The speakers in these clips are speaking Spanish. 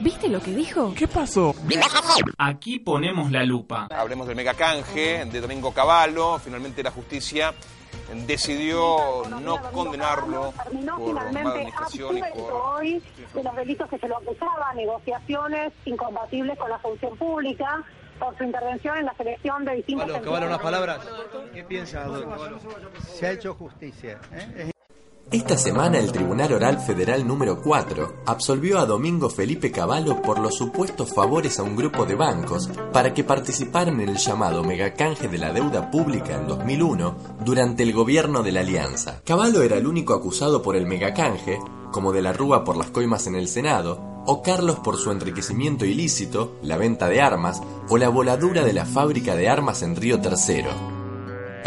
¿Viste lo que dijo? ¿Qué pasó? Aquí ponemos la lupa. Hablemos del megacanje de Domingo Cavallo. Finalmente la justicia decidió no condenarlo terminó por mala finalmente administración y por... hoy de los delitos que se lo acusaba, negociaciones incompatibles con la función pública, por su intervención en la selección de distintos... Caballo, Caballo, unas palabras. ¿Qué piensa, doctor? Se ha hecho justicia. ¿eh? Esta semana el Tribunal Oral Federal número 4 absolvió a Domingo Felipe Cavallo por los supuestos favores a un grupo de bancos para que participaran en el llamado megacanje de la deuda pública en 2001 durante el gobierno de la Alianza. Cavallo era el único acusado por el megacanje, como de la Rúa por las coimas en el Senado, o Carlos por su enriquecimiento ilícito, la venta de armas o la voladura de la fábrica de armas en Río Tercero.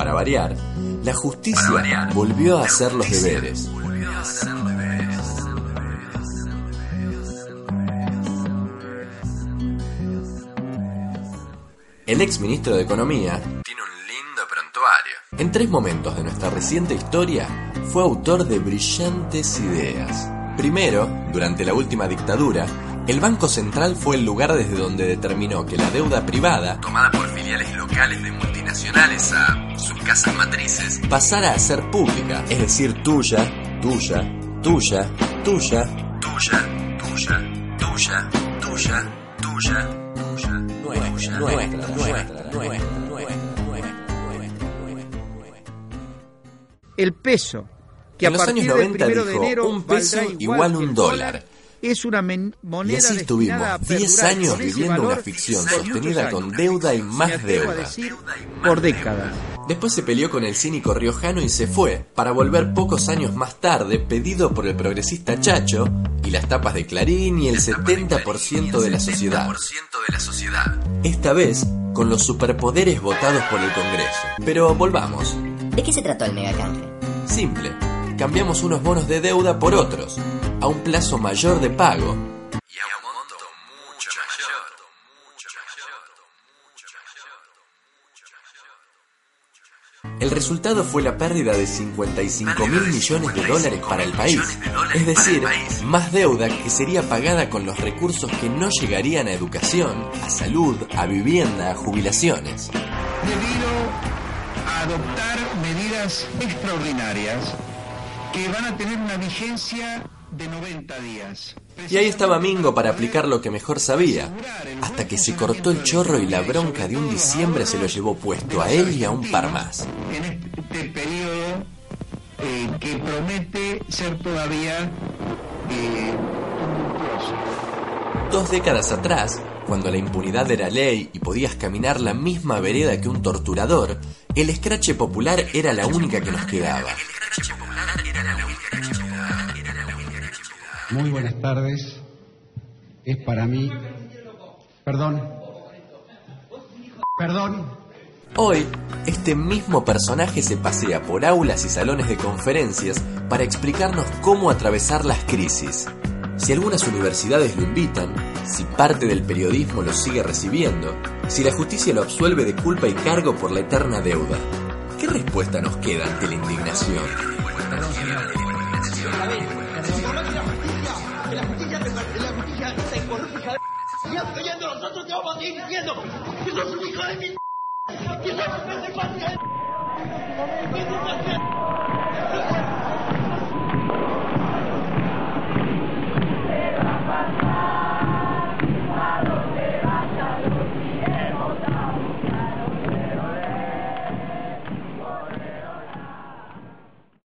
Para variar, la justicia volvió a hacer los deberes. El ex ministro de Economía tiene un lindo prontuario. En tres momentos de nuestra reciente historia fue autor de brillantes ideas. Primero, durante la última dictadura, el Banco Central fue el lugar desde donde determinó que la deuda privada, tomada por filiales locales de multinacionales a sus casas matrices, pasara a ser pública, es decir, tuya, tuya, tuya, tuya, tuya, tuya, tuya, tuya, tuya, tuya, nuestra, nuestra, nuestra, nuestra, El peso, que En a los años del 90 primero de dijo, enero un peso igual que un dólar. Es una men- moneda Y así estuvimos 10 perdurar años viviendo una ficción sostenida con deuda y más deuda. decir, por décadas. Después se peleó con el cínico riojano y se fue, para volver pocos años más tarde, pedido por el progresista Chacho y las tapas de Clarín y el 70% de la sociedad. Esta vez, con los superpoderes votados por el Congreso. Pero volvamos. ¿De qué se trató el megacanje? Simple. Cambiamos unos bonos de deuda por otros, a un plazo mayor de pago. El resultado fue la pérdida de 55 mil millones de dólares para el país, es decir, más deuda que sería pagada con los recursos que no llegarían a educación, a salud, a vivienda, a jubilaciones. debido a adoptar medidas extraordinarias que van a tener una vigencia de 90 días. Y ahí estaba Mingo para aplicar lo que mejor sabía, hasta que se cortó el chorro y la bronca de un diciembre se lo llevó puesto a él y a un par más. En este periodo eh, que promete ser todavía eh. Dos décadas atrás, cuando la impunidad era ley y podías caminar la misma vereda que un torturador, el escrache popular era la única que nos quedaba. Muy buenas tardes. Es para mí. Perdón. Perdón. Hoy, este mismo personaje se pasea por aulas y salones de conferencias para explicarnos cómo atravesar las crisis. Si algunas universidades lo invitan, si parte del periodismo lo sigue recibiendo, si la justicia lo absuelve de culpa y cargo por la eterna deuda, ¿qué respuesta nos queda ante la indignación? Perdón, señor. A ver, reconoce la justicia. Que la justicia, la justicia está ecológica. Ya estoy yendo nosotros, te vamos a seguir diciendo que sos un hijo de mi. Que sos un hijo de mi. Que sos un hijo de mi.